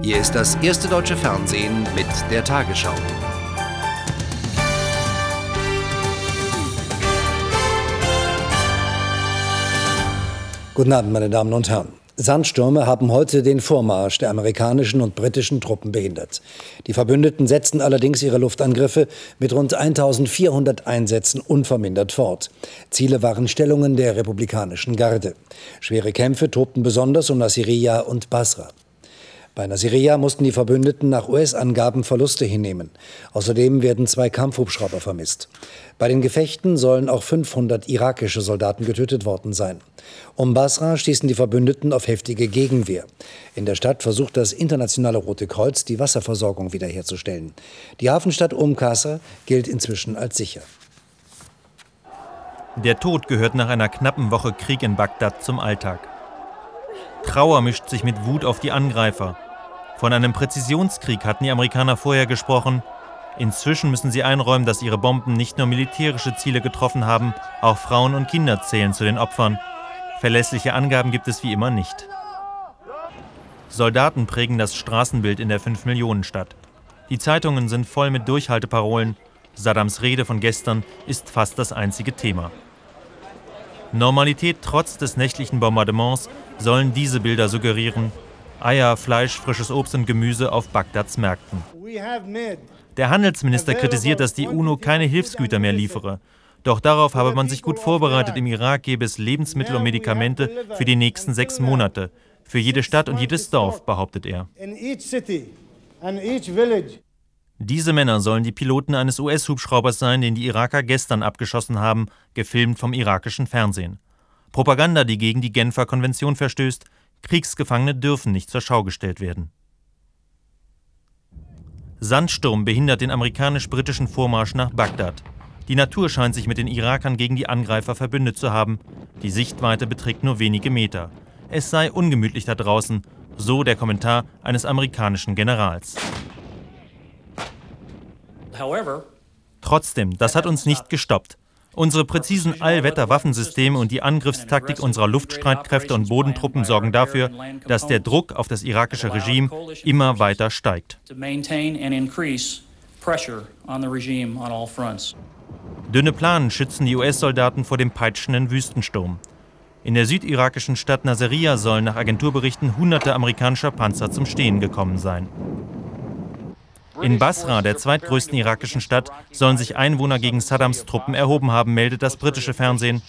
Hier ist das erste deutsche Fernsehen mit der Tagesschau. Guten Abend, meine Damen und Herren. Sandstürme haben heute den Vormarsch der amerikanischen und britischen Truppen behindert. Die Verbündeten setzten allerdings ihre Luftangriffe mit rund 1400 Einsätzen unvermindert fort. Ziele waren Stellungen der republikanischen Garde. Schwere Kämpfe tobten besonders um Nasiriyah und Basra. Bei Nasiriyah mussten die Verbündeten nach US-Angaben Verluste hinnehmen. Außerdem werden zwei Kampfhubschrauber vermisst. Bei den Gefechten sollen auch 500 irakische Soldaten getötet worden sein. Um Basra stießen die Verbündeten auf heftige Gegenwehr. In der Stadt versucht das internationale Rote Kreuz, die Wasserversorgung wiederherzustellen. Die Hafenstadt Um Qasr gilt inzwischen als sicher. Der Tod gehört nach einer knappen Woche Krieg in Bagdad zum Alltag. Trauer mischt sich mit Wut auf die Angreifer. Von einem Präzisionskrieg hatten die Amerikaner vorher gesprochen. Inzwischen müssen sie einräumen, dass ihre Bomben nicht nur militärische Ziele getroffen haben, auch Frauen und Kinder zählen zu den Opfern. Verlässliche Angaben gibt es wie immer nicht. Soldaten prägen das Straßenbild in der 5-Millionen-Stadt. Die Zeitungen sind voll mit Durchhalteparolen. Saddams Rede von gestern ist fast das einzige Thema. Normalität trotz des nächtlichen Bombardements sollen diese Bilder suggerieren, Eier, Fleisch, frisches Obst und Gemüse auf Bagdads Märkten. Der Handelsminister kritisiert, dass die UNO keine Hilfsgüter mehr liefere. Doch darauf habe man sich gut vorbereitet. Im Irak gäbe es Lebensmittel und Medikamente für die nächsten sechs Monate. Für jede Stadt und jedes Dorf, behauptet er. Diese Männer sollen die Piloten eines US-Hubschraubers sein, den die Iraker gestern abgeschossen haben, gefilmt vom irakischen Fernsehen. Propaganda, die gegen die Genfer Konvention verstößt, Kriegsgefangene dürfen nicht zur Schau gestellt werden. Sandsturm behindert den amerikanisch-britischen Vormarsch nach Bagdad. Die Natur scheint sich mit den Irakern gegen die Angreifer verbündet zu haben. Die Sichtweite beträgt nur wenige Meter. Es sei ungemütlich da draußen, so der Kommentar eines amerikanischen Generals. Trotzdem, das hat uns nicht gestoppt. Unsere präzisen Allwetter-Waffensysteme und die Angriffstaktik unserer Luftstreitkräfte und Bodentruppen sorgen dafür, dass der Druck auf das irakische Regime immer weiter steigt. Dünne Planen schützen die US-Soldaten vor dem peitschenden Wüstensturm. In der südirakischen Stadt Nasiriyah sollen nach Agenturberichten hunderte amerikanischer Panzer zum Stehen gekommen sein. In Basra, der zweitgrößten irakischen Stadt, sollen sich Einwohner gegen Saddams Truppen erhoben haben, meldet das britische Fernsehen.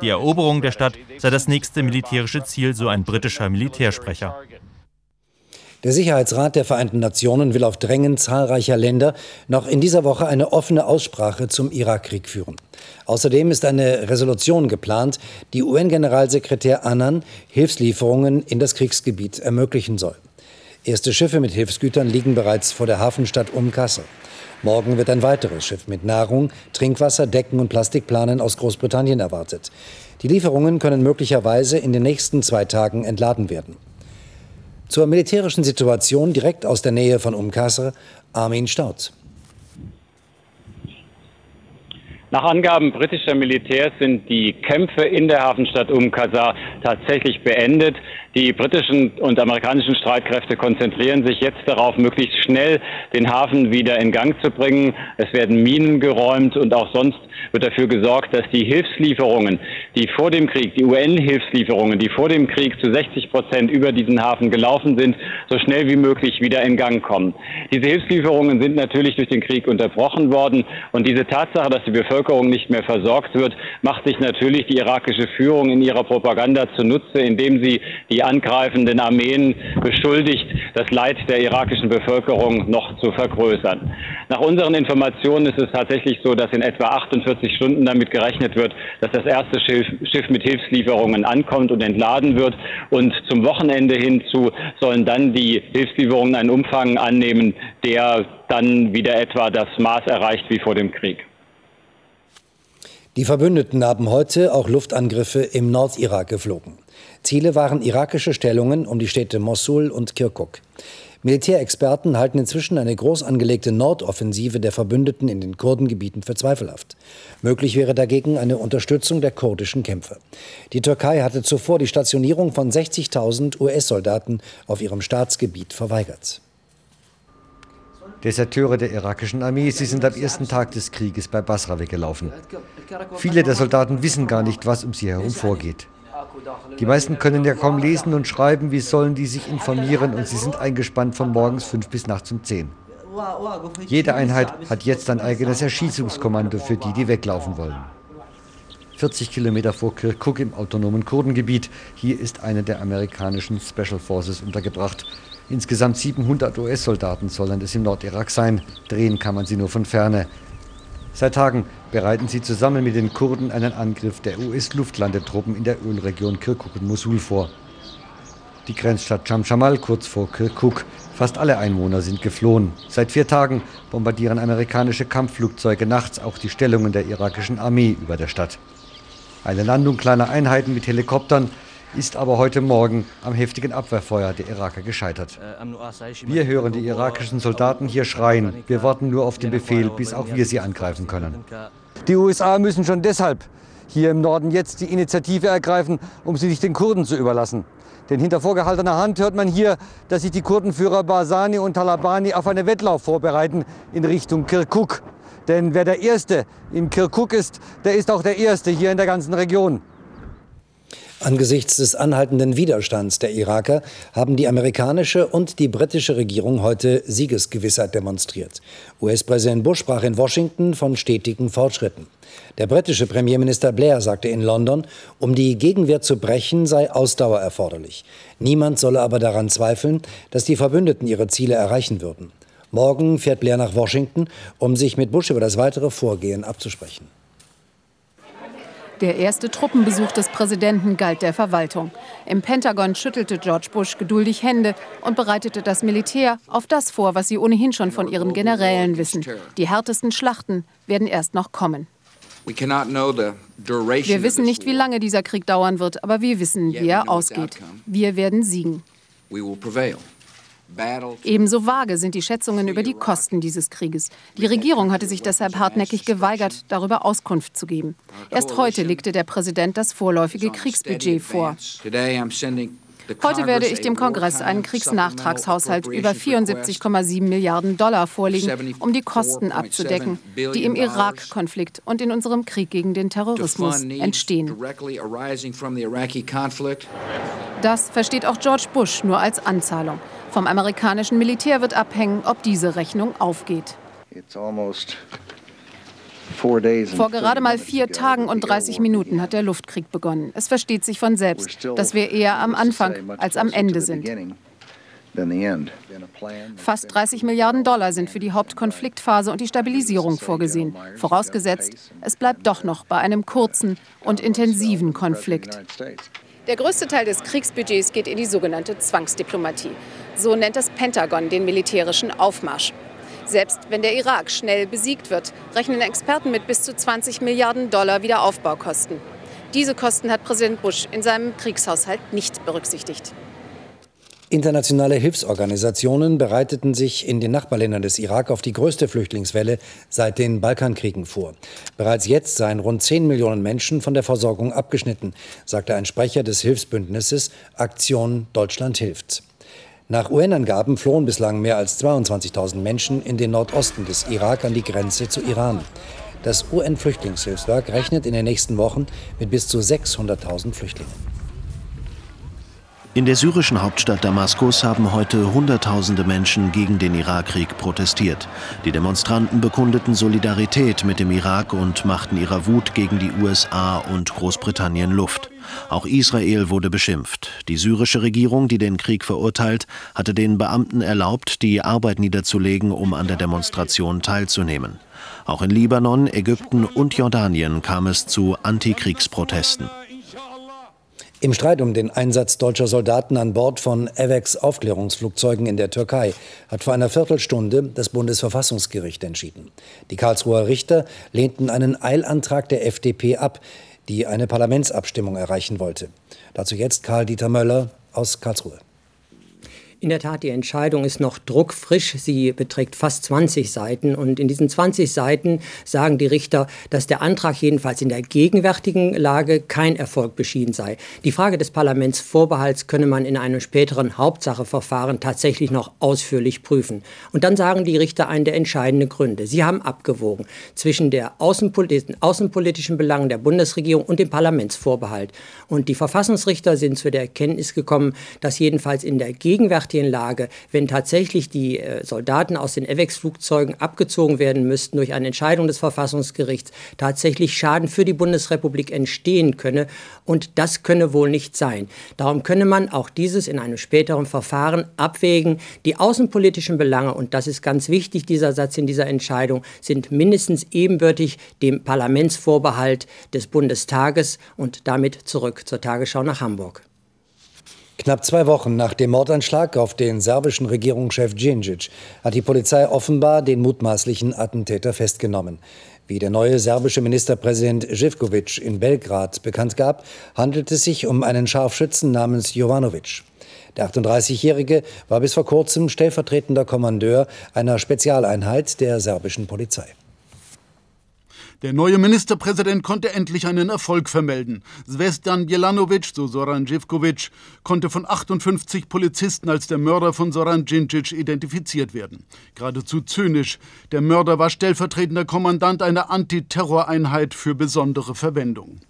Die Eroberung der Stadt sei das nächste militärische Ziel, so ein britischer Militärsprecher. Der Sicherheitsrat der Vereinten Nationen will auf Drängen zahlreicher Länder noch in dieser Woche eine offene Aussprache zum Irakkrieg führen. Außerdem ist eine Resolution geplant, die UN-Generalsekretär Annan Hilfslieferungen in das Kriegsgebiet ermöglichen soll. Erste Schiffe mit Hilfsgütern liegen bereits vor der Hafenstadt Um. Morgen wird ein weiteres Schiff mit Nahrung, Trinkwasser, Decken und Plastikplanen aus Großbritannien erwartet. Die Lieferungen können möglicherweise in den nächsten zwei Tagen entladen werden. Zur militärischen Situation direkt aus der Nähe von Um Kassel, Armin Staud. Nach Angaben britischer Militärs sind die Kämpfe in der Hafenstadt Um Qasar tatsächlich beendet. Die britischen und amerikanischen Streitkräfte konzentrieren sich jetzt darauf, möglichst schnell den Hafen wieder in Gang zu bringen. Es werden Minen geräumt und auch sonst wird dafür gesorgt, dass die Hilfslieferungen, die vor dem Krieg, die UN-Hilfslieferungen, die vor dem Krieg zu 60 Prozent über diesen Hafen gelaufen sind, so schnell wie möglich wieder in Gang kommen. Diese Hilfslieferungen sind natürlich durch den Krieg unterbrochen worden und diese Tatsache, dass die Bevölkerung nicht mehr versorgt wird, macht sich natürlich die irakische Führung in ihrer Propaganda zunutze, indem sie die angreifenden Armeen beschuldigt, das Leid der irakischen Bevölkerung noch zu vergrößern. Nach unseren Informationen ist es tatsächlich so, dass in etwa 48 Stunden damit gerechnet wird, dass das erste Schiff, mit Hilfslieferungen ankommt und entladen wird. Und zum Wochenende hinzu sollen dann die Hilfslieferungen einen Umfang annehmen, der dann wieder etwa das Maß erreicht wie vor dem Krieg. Die Verbündeten haben heute auch Luftangriffe im Nordirak geflogen. Ziele waren irakische Stellungen um die Städte Mosul und Kirkuk. Militärexperten halten inzwischen eine groß angelegte Nordoffensive der Verbündeten in den Kurdengebieten für zweifelhaft. Möglich wäre dagegen eine Unterstützung der kurdischen Kämpfer. Die Türkei hatte zuvor die Stationierung von 60.000 US-Soldaten auf ihrem Staatsgebiet verweigert. Deserteure der irakischen Armee, sie sind am ersten Tag des Krieges bei Basra weggelaufen. Viele der Soldaten wissen gar nicht, was um sie herum vorgeht. Die meisten können ja kaum lesen und schreiben, wie sollen die sich informieren und sie sind eingespannt von morgens fünf bis nachts um zehn. Jede Einheit hat jetzt ein eigenes Erschießungskommando für die, die weglaufen wollen. 40 Kilometer vor Kirkuk im autonomen Kurdengebiet. Hier ist eine der amerikanischen Special Forces untergebracht. Insgesamt 700 US-Soldaten sollen es im Nordirak sein. Drehen kann man sie nur von ferne. Seit Tagen bereiten sie zusammen mit den Kurden einen Angriff der US-Luftlandetruppen in der Ölregion Kirkuk und Mosul vor. Die Grenzstadt Chamchamal kurz vor Kirkuk. Fast alle Einwohner sind geflohen. Seit vier Tagen bombardieren amerikanische Kampfflugzeuge nachts auch die Stellungen der irakischen Armee über der Stadt. Eine Landung kleiner Einheiten mit Helikoptern ist aber heute Morgen am heftigen Abwehrfeuer der Iraker gescheitert. Wir hören die irakischen Soldaten hier schreien. Wir warten nur auf den Befehl, bis auch wir sie angreifen können. Die USA müssen schon deshalb hier im Norden jetzt die Initiative ergreifen, um sie nicht den Kurden zu überlassen. Denn hinter vorgehaltener Hand hört man hier, dass sich die Kurdenführer Barzani und Talabani auf einen Wettlauf vorbereiten in Richtung Kirkuk. Denn wer der Erste in Kirkuk ist, der ist auch der Erste hier in der ganzen Region. Angesichts des anhaltenden Widerstands der Iraker haben die amerikanische und die britische Regierung heute Siegesgewissheit demonstriert. US-Präsident Bush sprach in Washington von stetigen Fortschritten. Der britische Premierminister Blair sagte in London, um die Gegenwehr zu brechen, sei Ausdauer erforderlich. Niemand solle aber daran zweifeln, dass die Verbündeten ihre Ziele erreichen würden. Morgen fährt Blair nach Washington, um sich mit Bush über das weitere Vorgehen abzusprechen. Der erste Truppenbesuch des Präsidenten galt der Verwaltung. Im Pentagon schüttelte George Bush geduldig Hände und bereitete das Militär auf das vor, was sie ohnehin schon von ihren Generälen wissen. Die härtesten Schlachten werden erst noch kommen. Wir wissen nicht, wie lange dieser Krieg dauern wird, aber wir wissen, wie er ausgeht. Wir werden siegen. Ebenso vage sind die Schätzungen über die Kosten dieses Krieges. Die Regierung hatte sich deshalb hartnäckig geweigert, darüber Auskunft zu geben. Erst heute legte der Präsident das vorläufige Kriegsbudget vor. Heute werde ich dem Kongress einen Kriegsnachtragshaushalt über 74,7 Milliarden Dollar vorlegen, um die Kosten abzudecken, die im Irak-Konflikt und in unserem Krieg gegen den Terrorismus entstehen. Das versteht auch George Bush nur als Anzahlung. Vom amerikanischen Militär wird abhängen, ob diese Rechnung aufgeht. Vor gerade mal vier Tagen und 30 Minuten hat der Luftkrieg begonnen. Es versteht sich von selbst, dass wir eher am Anfang als am Ende sind. Fast 30 Milliarden Dollar sind für die Hauptkonfliktphase und die Stabilisierung vorgesehen, vorausgesetzt, es bleibt doch noch bei einem kurzen und intensiven Konflikt. Der größte Teil des Kriegsbudgets geht in die sogenannte Zwangsdiplomatie. So nennt das Pentagon den militärischen Aufmarsch. Selbst wenn der Irak schnell besiegt wird, rechnen Experten mit bis zu 20 Milliarden Dollar Wiederaufbaukosten. Diese Kosten hat Präsident Bush in seinem Kriegshaushalt nicht berücksichtigt. Internationale Hilfsorganisationen bereiteten sich in den Nachbarländern des Irak auf die größte Flüchtlingswelle seit den Balkankriegen vor. Bereits jetzt seien rund 10 Millionen Menschen von der Versorgung abgeschnitten, sagte ein Sprecher des Hilfsbündnisses Aktion Deutschland hilft. Nach UN-Angaben flohen bislang mehr als 22.000 Menschen in den Nordosten des Irak an die Grenze zu Iran. Das UN-Flüchtlingshilfswerk rechnet in den nächsten Wochen mit bis zu 600.000 Flüchtlingen. In der syrischen Hauptstadt Damaskus haben heute Hunderttausende Menschen gegen den Irakkrieg protestiert. Die Demonstranten bekundeten Solidarität mit dem Irak und machten ihrer Wut gegen die USA und Großbritannien Luft. Auch Israel wurde beschimpft. Die syrische Regierung, die den Krieg verurteilt, hatte den Beamten erlaubt, die Arbeit niederzulegen, um an der Demonstration teilzunehmen. Auch in Libanon, Ägypten und Jordanien kam es zu Antikriegsprotesten. Im Streit um den Einsatz deutscher Soldaten an Bord von AVEX Aufklärungsflugzeugen in der Türkei hat vor einer Viertelstunde das Bundesverfassungsgericht entschieden. Die Karlsruher Richter lehnten einen Eilantrag der FDP ab, die eine Parlamentsabstimmung erreichen wollte. Dazu jetzt Karl-Dieter Möller aus Karlsruhe. In der Tat, die Entscheidung ist noch druckfrisch. Sie beträgt fast 20 Seiten. Und in diesen 20 Seiten sagen die Richter, dass der Antrag jedenfalls in der gegenwärtigen Lage kein Erfolg beschieden sei. Die Frage des Parlamentsvorbehalts könne man in einem späteren Hauptsacheverfahren tatsächlich noch ausführlich prüfen. Und dann sagen die Richter einen der entscheidenden Gründe. Sie haben abgewogen zwischen der außenpolitischen, außenpolitischen Belangen der Bundesregierung und dem Parlamentsvorbehalt. Und die Verfassungsrichter sind zu der Erkenntnis gekommen, dass jedenfalls in der gegenwärtigen Lage, wenn tatsächlich die äh, Soldaten aus den EVEX-Flugzeugen abgezogen werden müssten durch eine Entscheidung des Verfassungsgerichts, tatsächlich Schaden für die Bundesrepublik entstehen könne. Und das könne wohl nicht sein. Darum könne man auch dieses in einem späteren Verfahren abwägen. Die außenpolitischen Belange, und das ist ganz wichtig, dieser Satz in dieser Entscheidung, sind mindestens ebenbürtig dem Parlamentsvorbehalt des Bundestages und damit zurück zur Tagesschau nach Hamburg. Knapp zwei Wochen nach dem Mordanschlag auf den serbischen Regierungschef Djindjic hat die Polizei offenbar den mutmaßlichen Attentäter festgenommen. Wie der neue serbische Ministerpräsident Živkovic in Belgrad bekannt gab, handelt es sich um einen Scharfschützen namens Jovanovic. Der 38-Jährige war bis vor kurzem stellvertretender Kommandeur einer Spezialeinheit der serbischen Polizei. Der neue Ministerpräsident konnte endlich einen Erfolg vermelden. Svesdan Bjelanovic, so Soran Živkovic, konnte von 58 Polizisten als der Mörder von Soran Djindjic identifiziert werden. Geradezu zynisch. Der Mörder war stellvertretender Kommandant einer Antiterroreinheit für besondere Verwendung.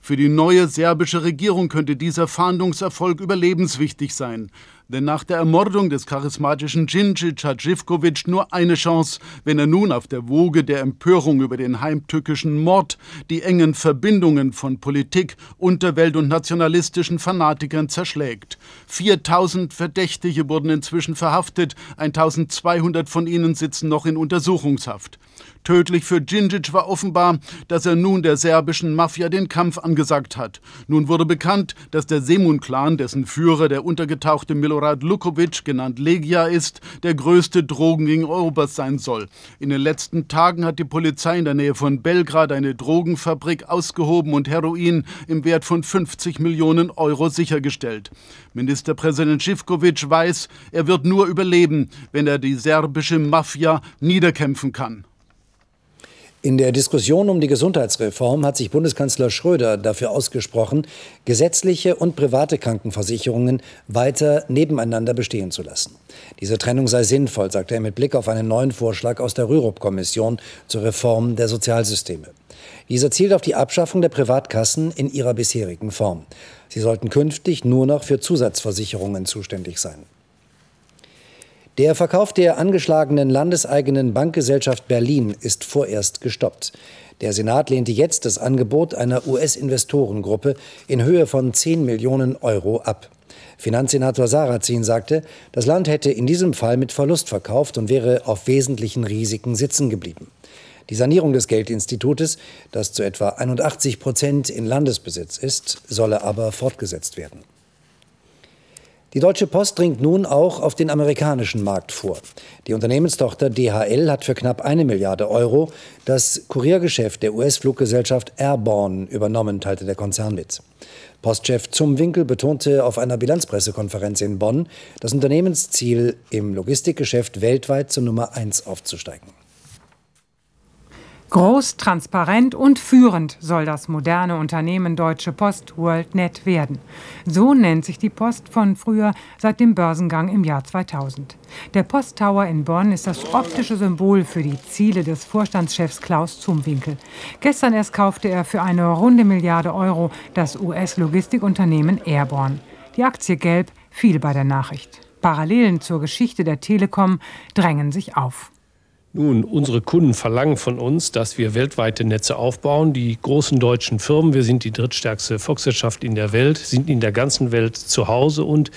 Für die neue serbische Regierung könnte dieser Fahndungserfolg überlebenswichtig sein. Denn nach der Ermordung des charismatischen Djindjic hat Živkovic nur eine Chance, wenn er nun auf der Woge der Empörung über den heimtückischen Mord die engen Verbindungen von Politik, Unterwelt und nationalistischen Fanatikern zerschlägt. 4000 Verdächtige wurden inzwischen verhaftet, 1200 von ihnen sitzen noch in Untersuchungshaft. Tödlich für Djindjic war offenbar, dass er nun der serbischen Mafia den Kampf angesagt hat. Nun wurde bekannt, dass der Semun-Clan, dessen Führer der untergetauchte Milorad Lukovic, genannt Legia, ist, der größte Drogenring Europas sein soll. In den letzten Tagen hat die Polizei in der Nähe von Belgrad eine Drogenfabrik ausgehoben und Heroin im Wert von 50 Millionen Euro sichergestellt. Ministerpräsident Živkovic weiß, er wird nur überleben, wenn er die serbische Mafia niederkämpfen kann. In der Diskussion um die Gesundheitsreform hat sich Bundeskanzler Schröder dafür ausgesprochen, gesetzliche und private Krankenversicherungen weiter nebeneinander bestehen zu lassen. Diese Trennung sei sinnvoll, sagte er mit Blick auf einen neuen Vorschlag aus der Rürup-Kommission zur Reform der Sozialsysteme. Dieser zielt auf die Abschaffung der Privatkassen in ihrer bisherigen Form. Sie sollten künftig nur noch für Zusatzversicherungen zuständig sein. Der Verkauf der angeschlagenen landeseigenen Bankgesellschaft Berlin ist vorerst gestoppt. Der Senat lehnte jetzt das Angebot einer US-Investorengruppe in Höhe von 10 Millionen Euro ab. Finanzsenator Sarrazin sagte, das Land hätte in diesem Fall mit Verlust verkauft und wäre auf wesentlichen Risiken sitzen geblieben. Die Sanierung des Geldinstitutes, das zu etwa 81 Prozent in Landesbesitz ist, solle aber fortgesetzt werden. Die Deutsche Post dringt nun auch auf den amerikanischen Markt vor. Die Unternehmenstochter DHL hat für knapp eine Milliarde Euro das Kuriergeschäft der US-Fluggesellschaft Airborne übernommen, teilte der Konzern mit. Postchef Zumwinkel betonte auf einer Bilanzpressekonferenz in Bonn, das Unternehmensziel im Logistikgeschäft weltweit zur Nummer eins aufzusteigen. Groß, transparent und führend soll das moderne Unternehmen Deutsche Post WorldNet werden. So nennt sich die Post von früher seit dem Börsengang im Jahr 2000. Der Posttower in Bonn ist das optische Symbol für die Ziele des Vorstandschefs Klaus Zumwinkel. Gestern erst kaufte er für eine runde Milliarde Euro das US-Logistikunternehmen Airborne. Die Aktie gelb fiel bei der Nachricht. Parallelen zur Geschichte der Telekom drängen sich auf. Nun, unsere Kunden verlangen von uns, dass wir weltweite Netze aufbauen. Die großen deutschen Firmen, wir sind die drittstärkste Volkswirtschaft in der Welt, sind in der ganzen Welt zu Hause und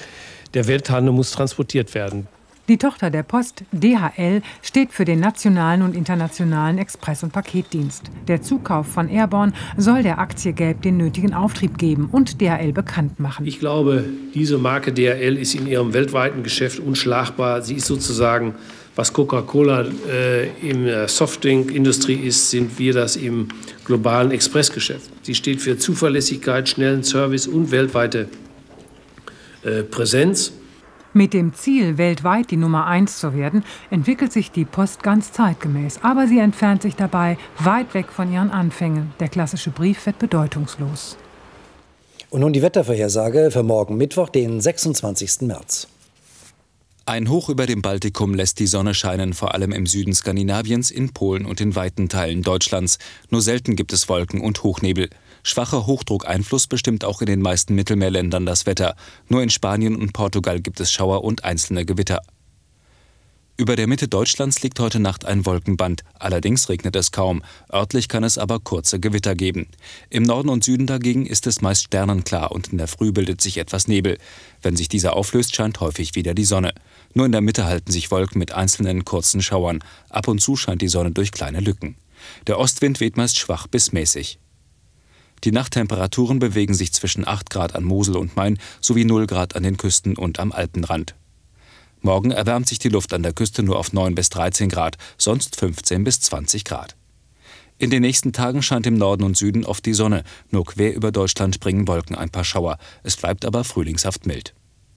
der Welthandel muss transportiert werden. Die Tochter der Post, DHL, steht für den nationalen und internationalen Express- und Paketdienst. Der Zukauf von Airborne soll der Aktie Gelb den nötigen Auftrieb geben und DHL bekannt machen. Ich glaube, diese Marke DHL ist in ihrem weltweiten Geschäft unschlagbar. Sie ist sozusagen Was Coca-Cola äh, in der Softdrink-Industrie ist, sind wir das im globalen Expressgeschäft. Sie steht für Zuverlässigkeit, schnellen Service und weltweite äh, Präsenz. Mit dem Ziel, weltweit die Nummer eins zu werden, entwickelt sich die Post ganz zeitgemäß. Aber sie entfernt sich dabei weit weg von ihren Anfängen. Der klassische Brief wird bedeutungslos. Und nun die Wettervorhersage für morgen Mittwoch, den 26. März. Ein Hoch über dem Baltikum lässt die Sonne scheinen, vor allem im Süden Skandinaviens, in Polen und in weiten Teilen Deutschlands. Nur selten gibt es Wolken und Hochnebel. Schwacher Hochdruckeinfluss bestimmt auch in den meisten Mittelmeerländern das Wetter. Nur in Spanien und Portugal gibt es Schauer und einzelne Gewitter. Über der Mitte Deutschlands liegt heute Nacht ein Wolkenband. Allerdings regnet es kaum. Örtlich kann es aber kurze Gewitter geben. Im Norden und Süden dagegen ist es meist sternenklar und in der Früh bildet sich etwas Nebel. Wenn sich dieser auflöst, scheint häufig wieder die Sonne. Nur in der Mitte halten sich Wolken mit einzelnen kurzen Schauern. Ab und zu scheint die Sonne durch kleine Lücken. Der Ostwind weht meist schwach bis mäßig. Die Nachttemperaturen bewegen sich zwischen 8 Grad an Mosel und Main sowie 0 Grad an den Küsten und am Alpenrand. Morgen erwärmt sich die Luft an der Küste nur auf 9 bis 13 Grad, sonst 15 bis 20 Grad. In den nächsten Tagen scheint im Norden und Süden oft die Sonne, nur quer über Deutschland bringen Wolken ein paar Schauer. Es bleibt aber frühlingshaft mild.